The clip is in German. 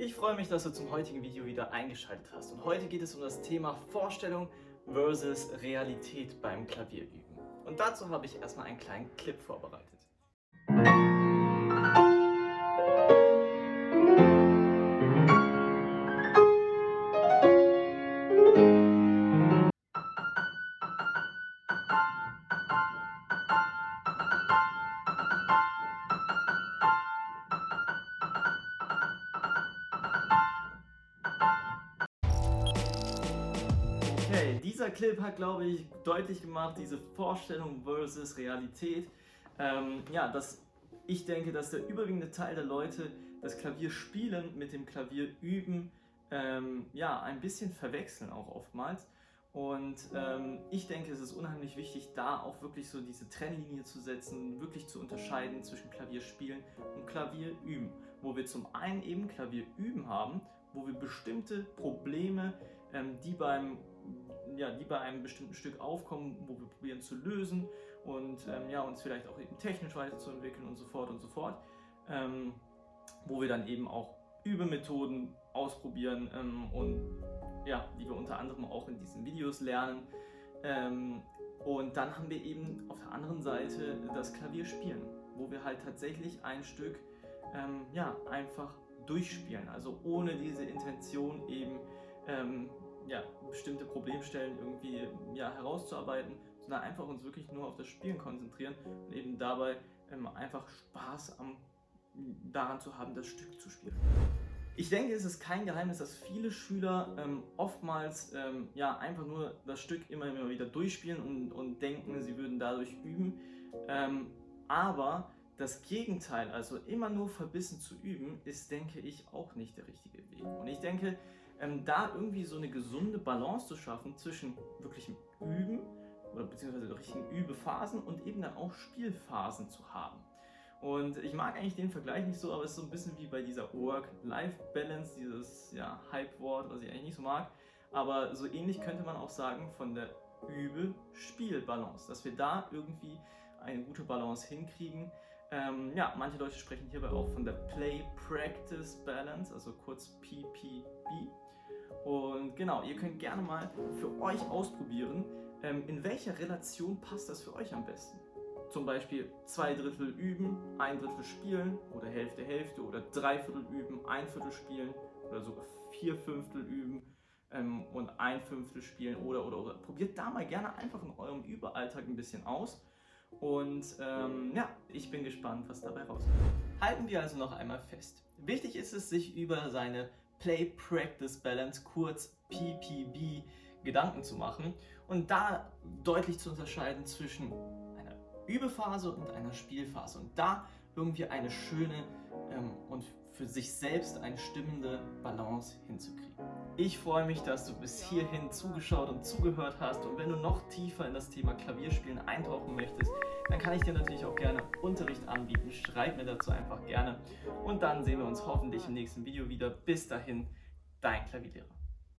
Ich freue mich, dass du zum heutigen Video wieder eingeschaltet hast. Und heute geht es um das Thema Vorstellung versus Realität beim Klavierüben. Und dazu habe ich erstmal einen kleinen Clip vorbereitet. Okay, dieser Clip hat, glaube ich, deutlich gemacht, diese Vorstellung versus Realität. Ähm, ja, dass ich denke, dass der überwiegende Teil der Leute das Klavier spielen mit dem Klavier üben, ähm, ja, ein bisschen verwechseln auch oftmals. Und ähm, ich denke, es ist unheimlich wichtig, da auch wirklich so diese Trennlinie zu setzen, wirklich zu unterscheiden zwischen Klavierspielen und Klavierüben. Wo wir zum einen eben Klavierüben haben, wo wir bestimmte Probleme, ähm, die beim ja, die bei einem bestimmten Stück aufkommen, wo wir probieren zu lösen und ähm, ja, uns vielleicht auch eben technisch weiterzuentwickeln und so fort und so fort. Ähm, wo wir dann eben auch Übemethoden ausprobieren ähm, und ja, die wir unter anderem auch in diesen Videos lernen. Ähm, und dann haben wir eben auf der anderen Seite das Klavierspielen, wo wir halt tatsächlich ein Stück ähm, ja, einfach durchspielen. Also ohne diese Intention eben ähm, ja, bestimmte Problemstellen irgendwie ja, herauszuarbeiten, sondern einfach uns wirklich nur auf das Spielen konzentrieren und eben dabei ähm, einfach Spaß am, daran zu haben, das Stück zu spielen. Ich denke, es ist kein Geheimnis, dass viele Schüler ähm, oftmals ähm, ja, einfach nur das Stück immer, immer wieder durchspielen und, und denken, sie würden dadurch üben. Ähm, aber das Gegenteil, also immer nur verbissen zu üben, ist, denke ich, auch nicht der richtige Weg. Und ich denke, ähm, da irgendwie so eine gesunde Balance zu schaffen zwischen wirklichem Üben oder beziehungsweise richtigen Übephasen und eben dann auch Spielphasen zu haben. Und ich mag eigentlich den Vergleich nicht so, aber es ist so ein bisschen wie bei dieser Work-Life-Balance, dieses ja, Hype-Wort, was ich eigentlich nicht so mag. Aber so ähnlich könnte man auch sagen von der Übe-Spiel-Balance, dass wir da irgendwie eine gute Balance hinkriegen. Ähm, ja, manche Leute sprechen hierbei auch von der Play-Practice-Balance, also kurz PPB. Und genau, ihr könnt gerne mal für euch ausprobieren, ähm, in welcher Relation passt das für euch am besten. Zum Beispiel zwei Drittel üben, ein Drittel spielen oder Hälfte, Hälfte oder drei Viertel üben, ein Viertel spielen oder sogar vier Fünftel üben ähm, und ein Fünftel spielen oder, oder, oder. Probiert da mal gerne einfach in eurem Überalltag ein bisschen aus. Und ähm, ja, ich bin gespannt, was dabei rauskommt. Halten wir also noch einmal fest. Wichtig ist es, sich über seine Play-Practice-Balance, kurz PPB, Gedanken zu machen und da deutlich zu unterscheiden zwischen einer Übephase und einer Spielphase. Und da irgendwie eine schöne für sich selbst eine stimmende Balance hinzukriegen. Ich freue mich, dass du bis hierhin zugeschaut und zugehört hast und wenn du noch tiefer in das Thema Klavierspielen eintauchen möchtest, dann kann ich dir natürlich auch gerne Unterricht anbieten. Schreib mir dazu einfach gerne und dann sehen wir uns hoffentlich im nächsten Video wieder. Bis dahin, dein Klavierlehrer.